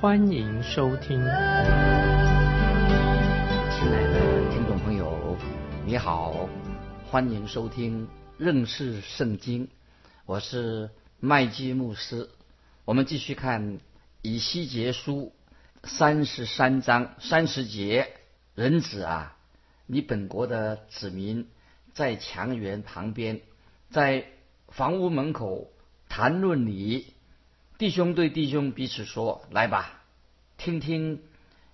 欢迎收听。亲爱的听众朋友，你好，欢迎收听认识圣经，我是麦基牧师。我们继续看以西结书三十三章三十节，人子啊，你本国的子民。在墙垣旁边，在房屋门口谈论你，弟兄对弟兄彼此说：“来吧，听听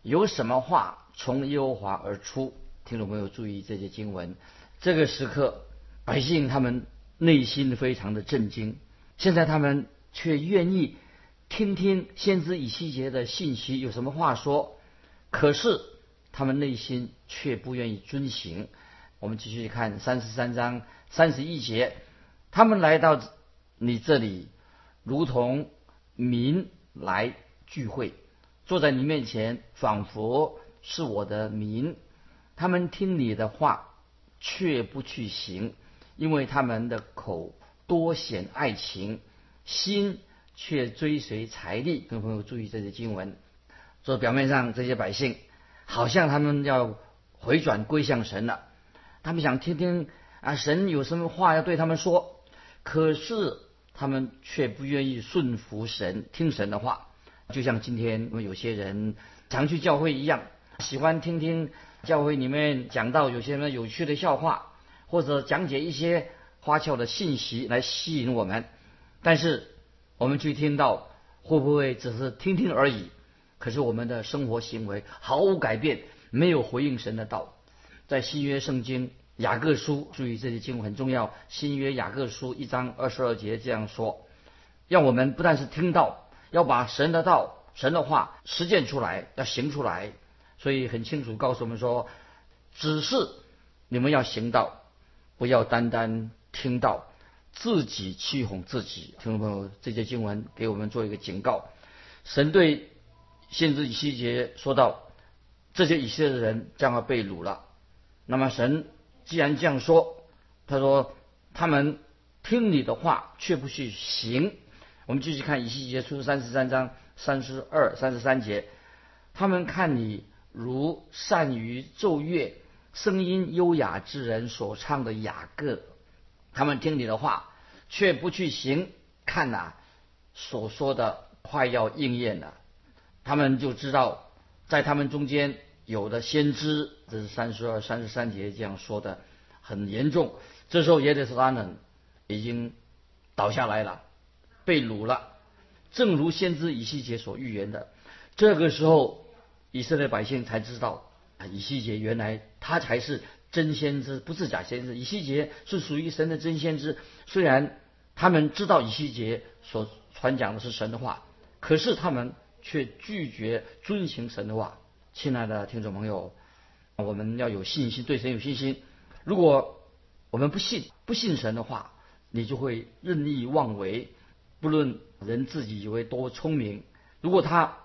有什么话从耶和华而出。”听众朋友注意这些经文。这个时刻，百姓他们内心非常的震惊。现在他们却愿意听听先知以西结的信息有什么话说，可是他们内心却不愿意遵行。我们继续看三十三章三十一节，他们来到你这里，如同民来聚会，坐在你面前，仿佛是我的民。他们听你的话，却不去行，因为他们的口多显爱情，心却追随财力。跟朋友注意这些经文，说表面上这些百姓好像他们要回转归向神了。他们想听听啊，神有什么话要对他们说，可是他们却不愿意顺服神，听神的话。就像今天我们有些人常去教会一样，喜欢听听教会里面讲到有些什么有趣的笑话，或者讲解一些花俏的信息来吸引我们。但是我们去听到，会不会只是听听而已？可是我们的生活行为毫无改变，没有回应神的道。在新约圣经雅各书，注意这些经文很重要。新约雅各书一章二十二节这样说：，让我们不但是听到，要把神的道、神的话实践出来，要行出来。所以很清楚告诉我们说，只是你们要行道，不要单单听到，自己欺哄自己。听众朋友，这些经文给我们做一个警告。神对先知以西结说道，这些以色列人将要被掳了。那么神既然这样说，他说他们听你的话却不去行。我们继续看以西结书三十三章三十二、三十三节，他们看你如善于奏乐、声音优雅之人所唱的雅歌，他们听你的话却不去行，看呐，所说的快要应验了，他们就知道在他们中间。有的先知，这是三十二、三十三节这样说的，很严重。这时候耶路撒冷已经倒下来了，被掳了。正如先知以西结所预言的，这个时候以色列百姓才知道，以西结原来他才是真先知，不是假先知。以西结是属于神的真先知。虽然他们知道以西结所传讲的是神的话，可是他们却拒绝遵行神的话。亲爱的听众朋友，我们要有信心，对神有信心。如果我们不信、不信神的话，你就会任意妄为。不论人自己以为多聪明，如果他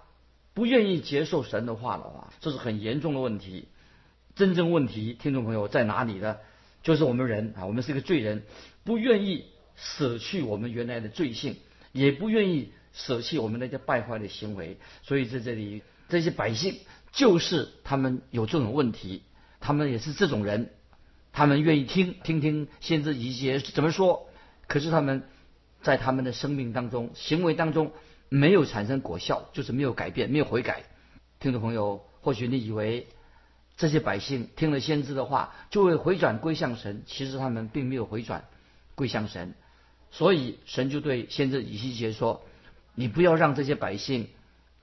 不愿意接受神的话的话，这是很严重的问题。真正问题，听众朋友在哪里呢？就是我们人啊，我们是个罪人，不愿意舍去我们原来的罪性，也不愿意舍弃我们那些败坏的行为。所以在这里，这些百姓。就是他们有这种问题，他们也是这种人，他们愿意听听听先知一些怎么说，可是他们在他们的生命当中、行为当中没有产生果效，就是没有改变、没有悔改。听众朋友，或许你以为这些百姓听了先知的话就会回转归向神，其实他们并没有回转归向神，所以神就对先知以西结说：“你不要让这些百姓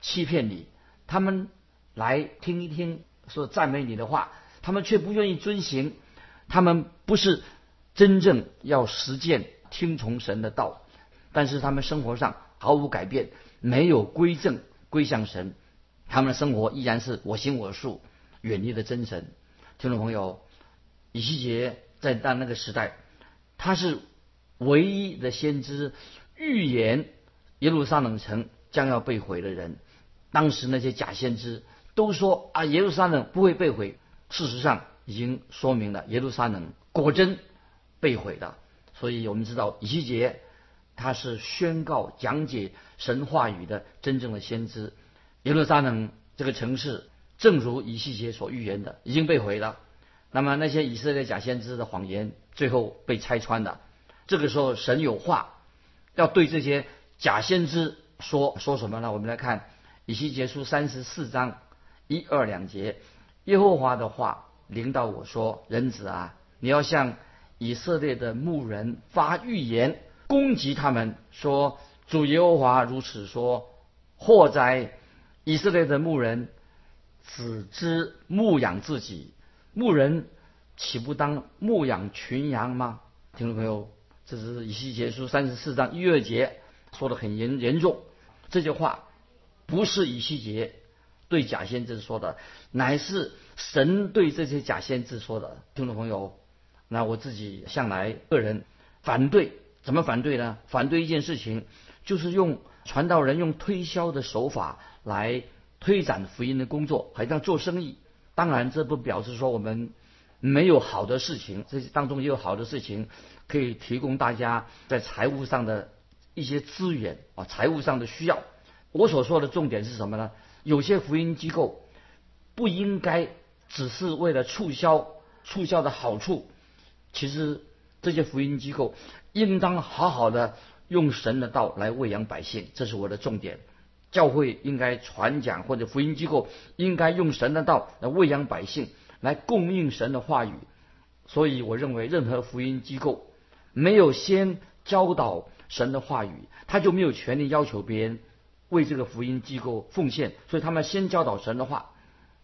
欺骗你，他们。”来听一听说赞美你的话，他们却不愿意遵行，他们不是真正要实践听从神的道，但是他们生活上毫无改变，没有归正归向神。他们的生活依然是我行我素，远离了真神。听众朋友，以西结在当那个时代，他是唯一的先知，预言耶路撒冷城将要被毁的人。当时那些假先知都说啊，耶路撒冷不会被毁。事实上，已经说明了耶路撒冷果真被毁了。所以我们知道，以西结他是宣告讲解神话语的真正的先知。耶路撒冷这个城市，正如以西结所预言的，已经被毁了。那么那些以色列假先知的谎言，最后被拆穿了。这个时候，神有话要对这些假先知说，说什么呢？我们来看以西结书三十四章一二两节。耶和华的话领导我说：“人子啊，你要向以色列的牧人发预言，攻击他们，说主耶和华如此说：祸哉！以色列的牧人只知牧养自己，牧人岂不当牧养群羊吗？”听众朋友，这是以西结书三十四章一二节说的很严严重。这句话不是以西结。对假先知说的，乃是神对这些假先知说的。听众朋友，那我自己向来个人反对，怎么反对呢？反对一件事情，就是用传道人用推销的手法来推展福音的工作，好像做生意。当然，这不表示说我们没有好的事情，这些当中也有好的事情可以提供大家在财务上的一些资源啊，财务上的需要。我所说的重点是什么呢？有些福音机构不应该只是为了促销促销的好处，其实这些福音机构应当好好的用神的道来喂养百姓，这是我的重点。教会应该传讲，或者福音机构应该用神的道来喂养百姓，来供应神的话语。所以，我认为任何福音机构没有先教导神的话语，他就没有权利要求别人。为这个福音机构奉献，所以他们先教导神的话。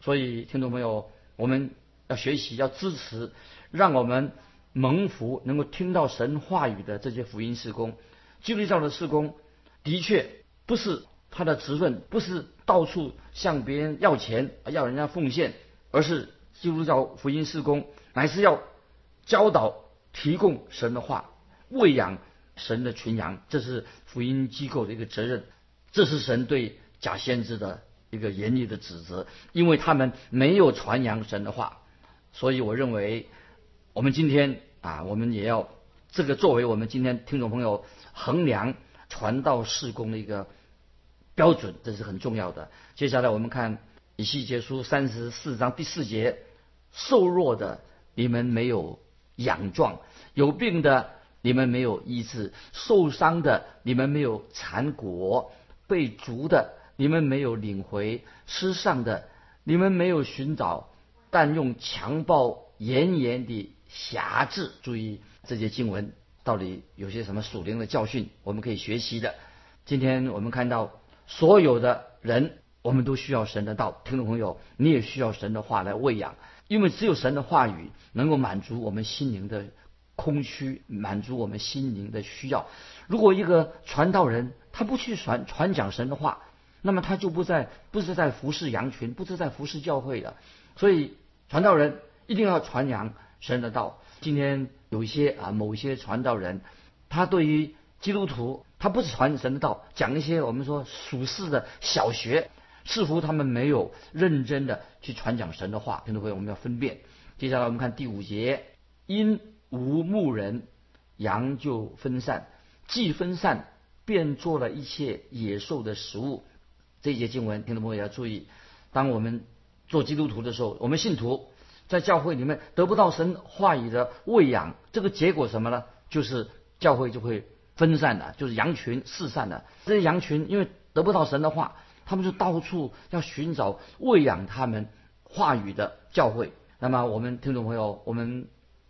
所以听众朋友，我们要学习，要支持，让我们蒙福，能够听到神话语的这些福音事工。基督教的事工的确不是他的职分，不是到处向别人要钱，要人家奉献，而是基督教福音事工乃是要教导、提供神的话，喂养神的群羊，这是福音机构的一个责任。这是神对假先知的一个严厉的指责，因为他们没有传扬神的话，所以我认为我们今天啊，我们也要这个作为我们今天听众朋友衡量传道事工的一个标准，这是很重要的。接下来我们看以西结书三十四章第四节：瘦弱的你们没有养壮，有病的你们没有医治，受伤的你们没有缠裹。被逐的，你们没有领回；失丧的，你们没有寻找。但用强暴严严的辖制。注意这些经文到底有些什么属灵的教训，我们可以学习的。今天我们看到所有的人，我们都需要神的道。听众朋友，你也需要神的话来喂养，因为只有神的话语能够满足我们心灵的空虚，满足我们心灵的需要。如果一个传道人，他不去传传讲神的话，那么他就不在不是在服侍羊群，不是在服侍教会的。所以传道人一定要传扬神的道。今天有一些啊，某一些传道人，他对于基督徒，他不是传神的道，讲一些我们说属世的小学，似乎他们没有认真的去传讲神的话。听众朋友，我们要分辨。接下来我们看第五节：因无牧人，羊就分散，既分散。便做了一切野兽的食物。这一节经文，听众朋友要注意：当我们做基督徒的时候，我们信徒在教会里面得不到神话语的喂养，这个结果什么呢？就是教会就会分散的，就是羊群四散的。这些羊群因为得不到神的话，他们就到处要寻找喂养他们话语的教会。那么我们听众朋友，我们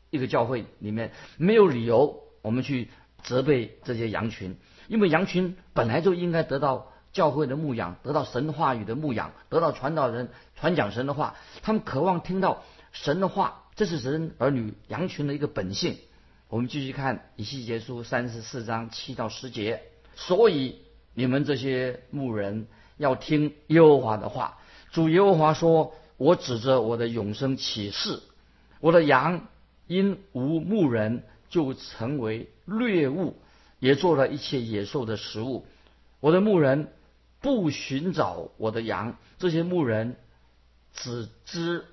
一个教会里面没有理由我们去责备这些羊群。因为羊群本来就应该得到教会的牧养，得到神话语的牧养，得到传道人传讲神的话。他们渴望听到神的话，这是神儿女羊群的一个本性。我们继续看以西结书三十四章七到十节。所以你们这些牧人要听耶和华的话，主耶和华说：“我指着我的永生起誓，我的羊因无牧人，就成为掠物，也做了一切野兽的食物。我的牧人不寻找我的羊，这些牧人只知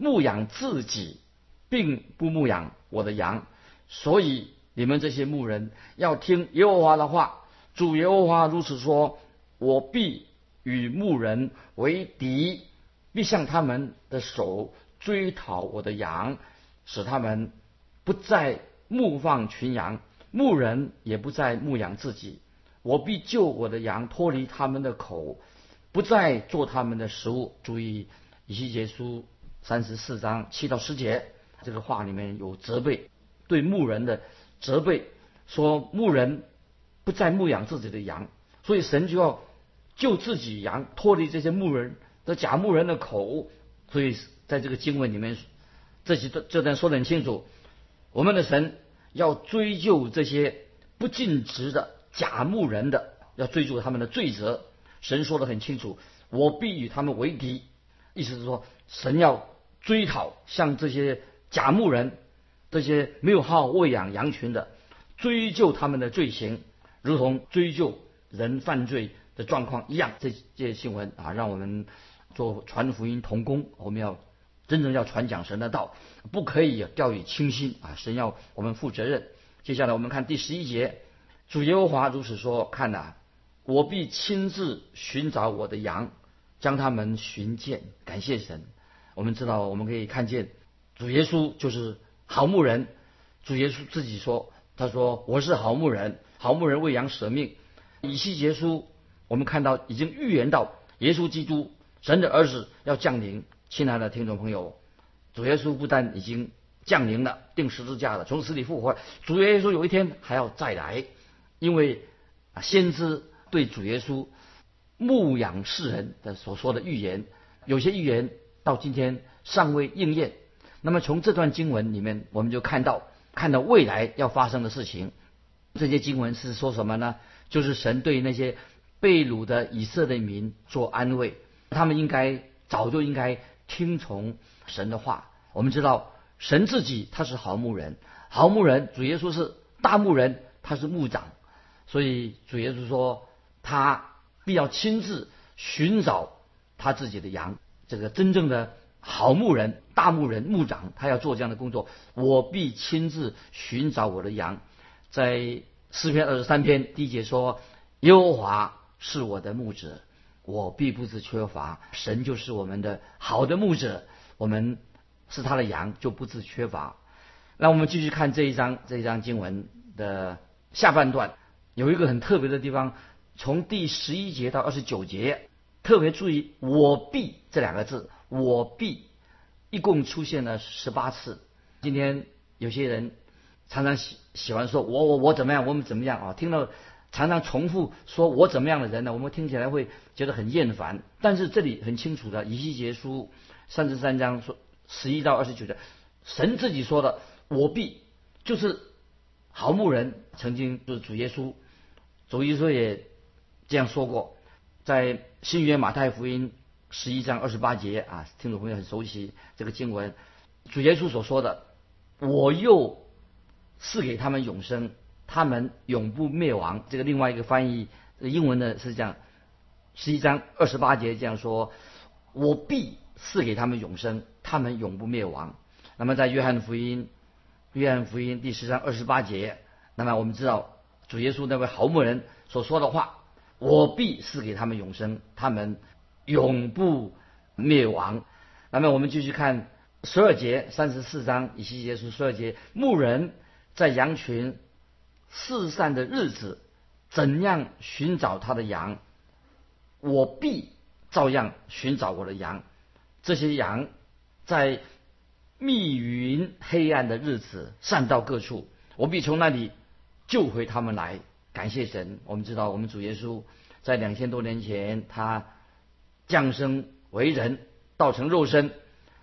牧养自己，并不牧养我的羊。所以你们这些牧人要听耶和华的话。主耶和华如此说：我必与牧人为敌。”必向他们的手追讨我的羊，使他们不再牧放群羊，牧人也不再牧养自己。我必救我的羊脱离他们的口，不再做他们的食物。注意以西结书三十四章七到十节，这个话里面有责备，对牧人的责备，说牧人不再牧养自己的羊，所以神就要救自己羊脱离这些牧人。的假牧人的口，所以在这个经文里面，这些这段说得很清楚。我们的神要追究这些不尽职的假牧人的，要追究他们的罪责。神说得很清楚，我必与他们为敌。意思是说，神要追讨像这些假牧人、这些没有好好喂养羊群的，追究他们的罪行，如同追究人犯罪的状况一样。这这些新闻啊，让我们。做传福音同工，我们要真正要传讲神的道，不可以掉以轻心啊！神要我们负责任。接下来我们看第十一节，主耶和华如此说：看呐，我必亲自寻找我的羊，将他们寻见。感谢神，我们知道我们可以看见主耶稣就是好牧人。主耶稣自己说：“他说我是好牧人，好牧人为羊舍命。”以西结书我们看到已经预言到耶稣基督。神的儿子要降临，亲爱的听众朋友，主耶稣不但已经降临了，定十字架了，从死里复活。主耶稣有一天还要再来，因为，先知对主耶稣牧养世人的所说的预言，有些预言到今天尚未应验。那么从这段经文里面，我们就看到看到未来要发生的事情。这些经文是说什么呢？就是神对那些被掳的以色列民做安慰。他们应该早就应该听从神的话。我们知道神自己他是好牧人，好牧人主耶稣是大牧人，他是牧长，所以主耶稣说他必要亲自寻找他自己的羊。这个真正的好牧人、大牧人、牧长，他要做这样的工作。我必亲自寻找我的羊。在诗篇二十三篇第一节说：“耶和华是我的牧者。”我必不致缺乏，神就是我们的好的牧者，我们是他的羊，就不致缺乏。那我们继续看这一章，这一章经文的下半段，有一个很特别的地方，从第十一节到二十九节，特别注意“我必”这两个字，“我必”一共出现了十八次。今天有些人常常喜喜欢说“我我我怎么样，我们怎么样”啊，听到。常常重复说我怎么样的人呢？我们听起来会觉得很厌烦。但是这里很清楚的，以西结书三十三章说十一到二十九节，神自己说的，我必就是好牧人，曾经就是主耶稣，主耶稣也这样说过，在新约马太福音十一章二十八节啊，听众朋友很熟悉这个经文，主耶稣所说的，我又赐给他们永生。他们永不灭亡。这个另外一个翻译，英文呢是这样：十一章二十八节这样说：“我必赐给他们永生，他们永不灭亡。”那么在约翰福音，约翰福音第十章二十八节，那么我们知道主耶稣那位好牧人所说的话：“我必赐给他们永生，他们永不灭亡。”那么我们继续看十二节三十四章以西结书十二节，牧人在羊群。四散的日子，怎样寻找他的羊？我必照样寻找我的羊。这些羊在密云黑暗的日子散到各处，我必从那里救回他们来。感谢神！我们知道，我们主耶稣在两千多年前，他降生为人，道成肉身，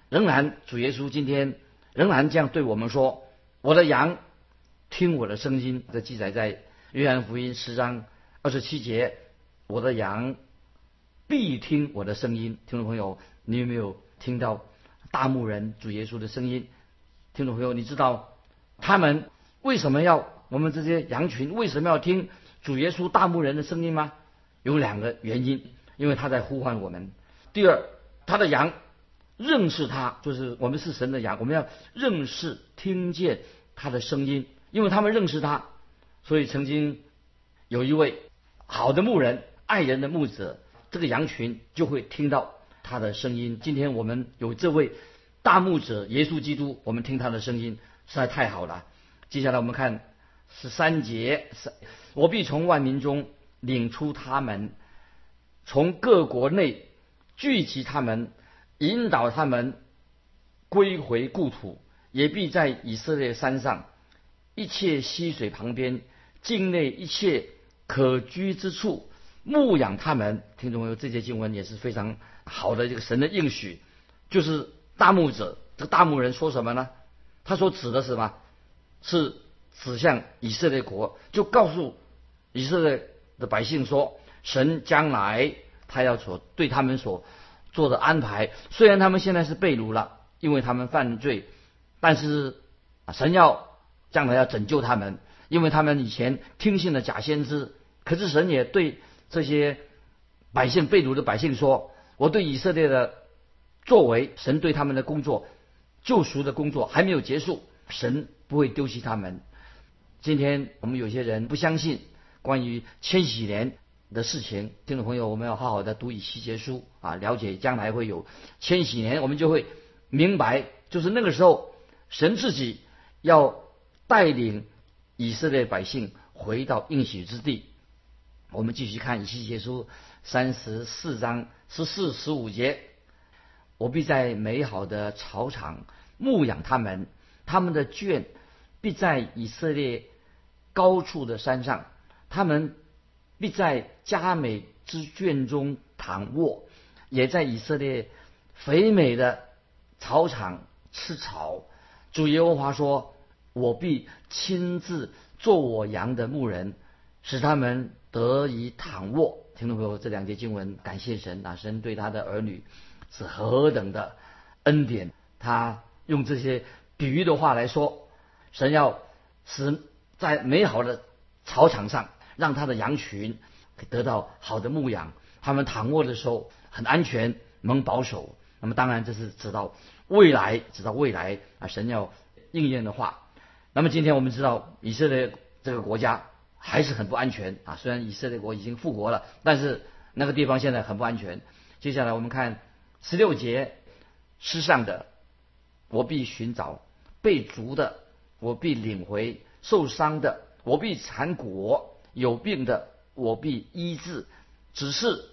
仍然主耶稣今天仍然这样对我们说：“我的羊。”听我的声音，这记载在约翰福音十章二十七节。我的羊必听我的声音。听众朋友，你有没有听到大牧人主耶稣的声音？听众朋友，你知道他们为什么要我们这些羊群为什么要听主耶稣大牧人的声音吗？有两个原因，因为他在呼唤我们。第二，他的羊认识他，就是我们是神的羊，我们要认识、听见他的声音，因为他们认识他，所以曾经有一位好的牧人、爱人的牧者，这个羊群就会听到他的声音。今天我们有这位大牧者耶稣基督，我们听他的声音实在太好了。接下来我们看十三节：我必从万民中。领出他们，从各国内聚集他们，引导他们归回故土，也必在以色列山上一切溪水旁边境内一切可居之处牧养他们。听众朋友，这节经文也是非常好的这个神的应许，就是大牧者这个大牧人说什么呢？他说指的是什么？是指向以色列国，就告诉以色列。的百姓说：“神将来他要所对他们所做的安排，虽然他们现在是被掳了，因为他们犯罪，但是神要将来要拯救他们，因为他们以前听信了假先知。可是神也对这些百姓被掳的百姓说：我对以色列的作为，神对他们的工作，救赎的工作还没有结束，神不会丢弃他们。今天我们有些人不相信。”关于千禧年的事情，听众朋友，我们要好好的读以西结书啊，了解将来会有千禧年，我们就会明白，就是那个时候，神自己要带领以色列百姓回到应许之地。我们继续看以西结书三十四章十四十五节：我必在美好的草场牧养他们，他们的圈必在以色列高处的山上。他们必在佳美之圈中躺卧，也在以色列肥美的草场吃草。主耶和华说：“我必亲自做我羊的牧人，使他们得以躺卧。”听众朋友，这两节经文，感谢神啊！神对他的儿女是何等的恩典。他用这些比喻的话来说，神要使在美好的草场上。让他的羊群得到好的牧养，他们躺卧的时候很安全，能保守。那么当然这是指到未来，指到未来啊，神要应验的话。那么今天我们知道以色列这个国家还是很不安全啊，虽然以色列国已经复国了，但是那个地方现在很不安全。接下来我们看十六节，失上的我必寻找，被逐的我必领回，受伤的我必缠裹。有病的我必医治，只是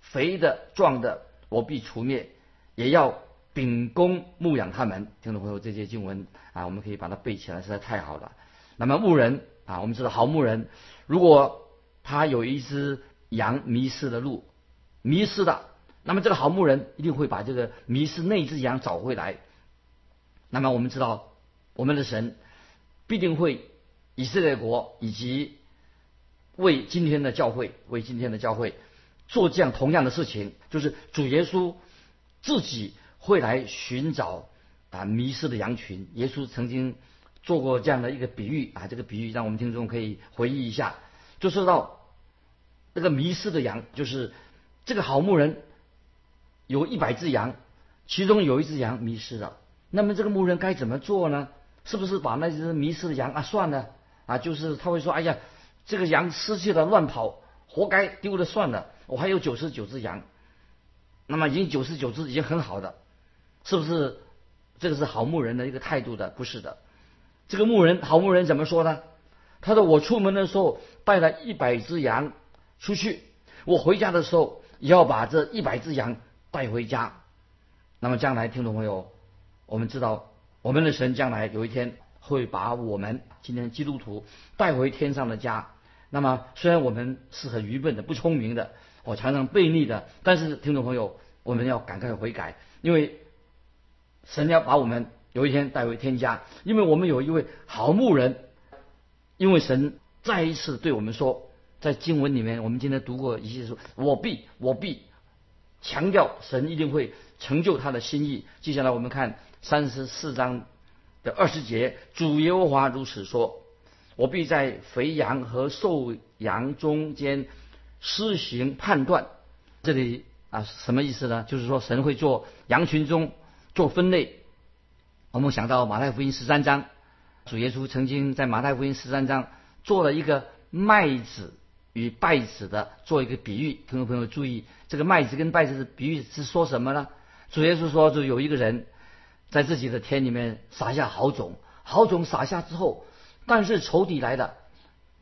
肥的壮的我必除灭，也要秉公牧养他们。听众朋友，这些经文啊，我们可以把它背起来，实在太好了。那么牧人啊，我们知道好牧人，如果他有一只羊迷失了路，迷失了，那么这个好牧人一定会把这个迷失那只羊找回来。那么我们知道，我们的神必定会以色列国以及。为今天的教会，为今天的教会做这样同样的事情，就是主耶稣自己会来寻找啊迷失的羊群。耶稣曾经做过这样的一个比喻啊，这个比喻让我们听众可以回忆一下，就说到那个迷失的羊，就是这个好牧人有一百只羊，其中有一只羊迷失了，那么这个牧人该怎么做呢？是不是把那只迷失的羊啊算了啊？就是他会说，哎呀。这个羊失去了乱跑，活该丢了算了。我还有九十九只羊，那么已经九十九只已经很好的，是不是？这个是好牧人的一个态度的，不是的。这个牧人好牧人怎么说呢？他说：“我出门的时候带了一百只羊出去，我回家的时候也要把这一百只羊带回家。那么将来听众朋友，我们知道我们的神将来有一天。”会把我们今天基督徒带回天上的家。那么，虽然我们是很愚笨的、不聪明的，我常常悖逆的，但是听众朋友，我们要赶快悔改，因为神要把我们有一天带回天家。因为我们有一位好牧人，因为神再一次对我们说，在经文里面，我们今天读过一些说：“我必，我必强调神一定会成就他的心意。接下来我们看三十四章的二十节，主耶和华如此说：“我必在肥羊和瘦羊中间施行判断。”这里啊，什么意思呢？就是说神会做羊群中做分类。我们想到马太福音十三章，主耶稣曾经在马太福音十三章做了一个麦子。与稗子的做一个比喻，听众朋友注意，这个麦子跟稗子的比喻是说什么呢？主耶稣说，就有一个人在自己的田里面撒下好种，好种撒下之后，但是仇敌来了，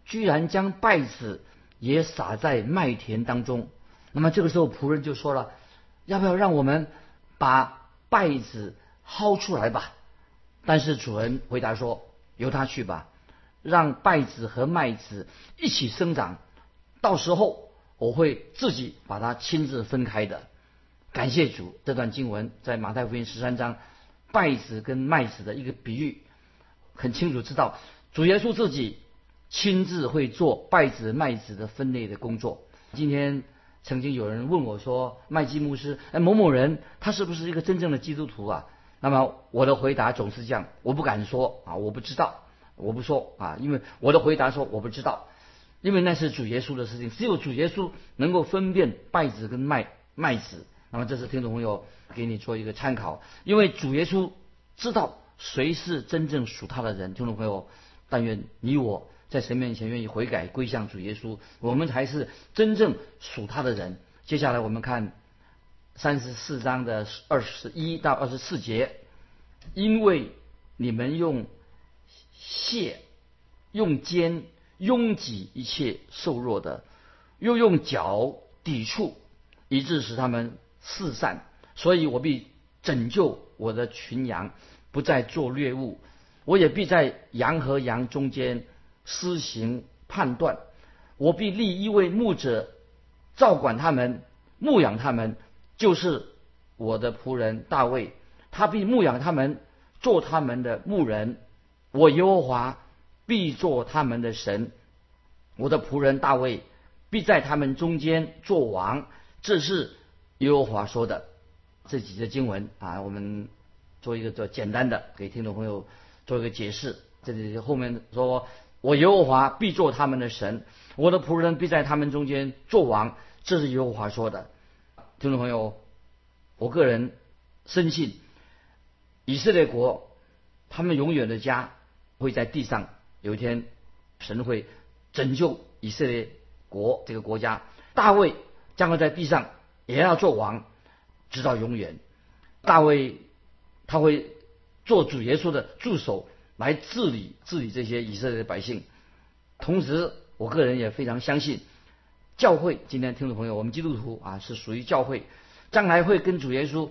居然将稗子也撒在麦田当中。那么这个时候仆人就说了，要不要让我们把稗子薅出来吧？但是主人回答说，由他去吧，让稗子和麦子一起生长。到时候我会自己把它亲自分开的。感谢主，这段经文在马太福音十三章，稗子跟麦子的一个比喻，很清楚知道主耶稣自己亲自会做稗子麦子的分类的工作。今天曾经有人问我说：“麦基牧师，哎，某某人他是不是一个真正的基督徒啊？”那么我的回答总是这样：我不敢说啊，我不知道，我不说啊，因为我的回答说我不知道。因为那是主耶稣的事情，只有主耶稣能够分辨稗子跟麦麦子。那么这是听众朋友给你做一个参考，因为主耶稣知道谁是真正属他的人。听众朋友，但愿你我在神面前愿意悔改归向主耶稣，我们才是真正属他的人。接下来我们看三十四章的二十一到二十四节，因为你们用蟹用肩。拥挤一切瘦弱的，又用脚抵触，以致使他们四散。所以我必拯救我的群羊，不再做猎物。我也必在羊和羊中间施行判断。我必立一位牧者，照管他们，牧养他们，就是我的仆人大卫。他必牧养他们，做他们的牧人。我耶和华。必做他们的神，我的仆人大卫必在他们中间做王。这是耶和华说的。这几节经文啊，我们做一个做简单的给听众朋友做一个解释。这里后面说，我耶和华必做他们的神，我的仆人必在他们中间做王。这是耶和华说的。听众朋友，我个人深信，以色列国他们永远的家会在地上。有一天，神会拯救以色列国这个国家。大卫将会在地上也要做王，直到永远。大卫他会做主耶稣的助手，来治理治理这些以色列的百姓。同时，我个人也非常相信，教会今天听众朋友，我们基督徒啊是属于教会，将来会跟主耶稣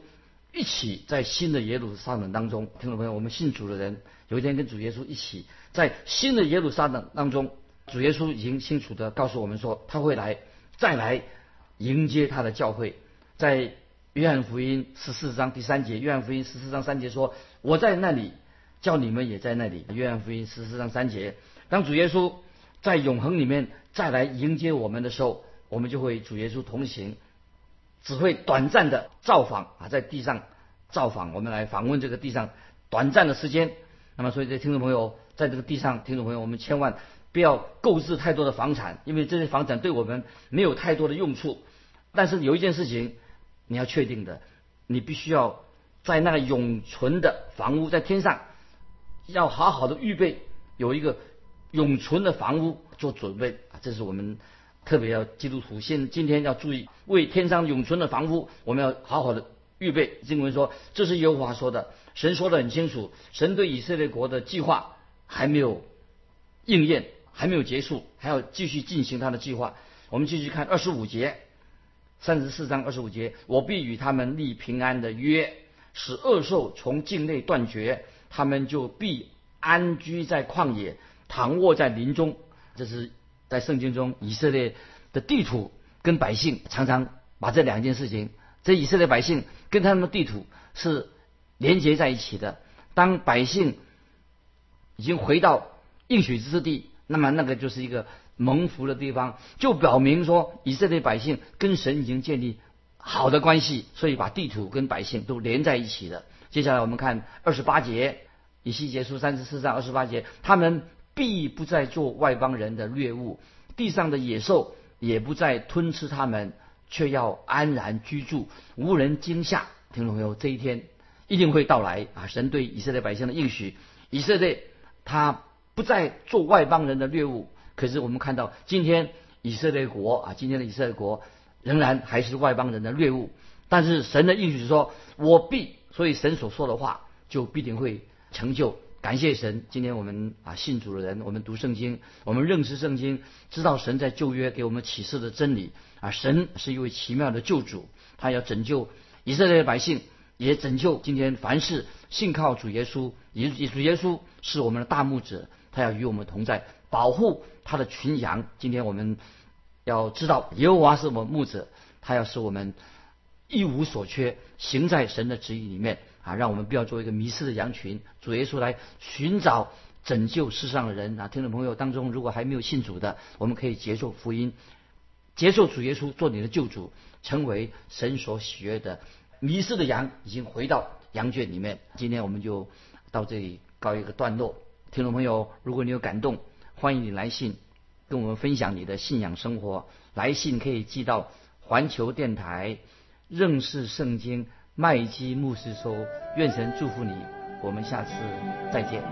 一起在新的耶路撒冷当中。听众朋友，我们信主的人。有一天跟主耶稣一起在新的耶路撒冷当中，主耶稣已经清楚的告诉我们说，他会来再来迎接他的教会。在约翰福音十四章第三节，约翰福音十四章三节说：“我在那里，叫你们也在那里。”约翰福音十四章三节，当主耶稣在永恒里面再来迎接我们的时候，我们就会主耶稣同行，只会短暂的造访啊，在地上造访，我们来访问这个地上短暂的时间。那么，所以这听众朋友，在这个地上，听众朋友，我们千万不要购置太多的房产，因为这些房产对我们没有太多的用处。但是有一件事情你要确定的，你必须要在那个永存的房屋在天上，要好好的预备有一个永存的房屋做准备啊！这是我们特别要基督徒现今天要注意，为天上永存的房屋，我们要好好的预备。经文说，这是耶和华说的。神说的很清楚，神对以色列国的计划还没有应验，还没有结束，还要继续进行他的计划。我们继续看二十五节，三十四章二十五节，我必与他们立平安的约，使恶兽从境内断绝，他们就必安居在旷野，躺卧在林中。这是在圣经中以色列的地图跟百姓常常把这两件事情，这以色列百姓跟他们的地图是。连接在一起的。当百姓已经回到应许之地，那么那个就是一个蒙福的地方，就表明说以色列百姓跟神已经建立好的关系，所以把地土跟百姓都连在一起的。接下来我们看二十八节，以西结书三十四章二十八节，他们必不再做外邦人的掠物，地上的野兽也不再吞吃他们，却要安然居住，无人惊吓。听众朋友，这一天一定会到来啊！神对以色列百姓的应许，以色列他不再做外邦人的猎物。可是我们看到今天以色列国啊，今天的以色列国仍然还是外邦人的猎物。但是神的应许是说，我必，所以神所说的话就必定会成就。感谢神，今天我们啊信主的人，我们读圣经，我们认识圣经，知道神在旧约给我们启示的真理啊，神是一位奇妙的救主，他要拯救以色列的百姓，也拯救今天凡是信靠主耶稣，以主耶稣是我们的大牧者，他要与我们同在，保护他的群羊。今天我们要知道，耶和华是我们牧者，他要使我们。一无所缺，行在神的旨意里面啊！让我们不要做一个迷失的羊群。主耶稣来寻找拯救世上的人啊！听众朋友当中，如果还没有信主的，我们可以接受福音，接受主耶稣做你的救主，成为神所喜悦的迷失的羊，已经回到羊圈里面。今天我们就到这里告一个段落。听众朋友，如果你有感动，欢迎你来信跟我们分享你的信仰生活。来信可以寄到环球电台。认识圣经，麦基牧师说：“愿神祝福你，我们下次再见。”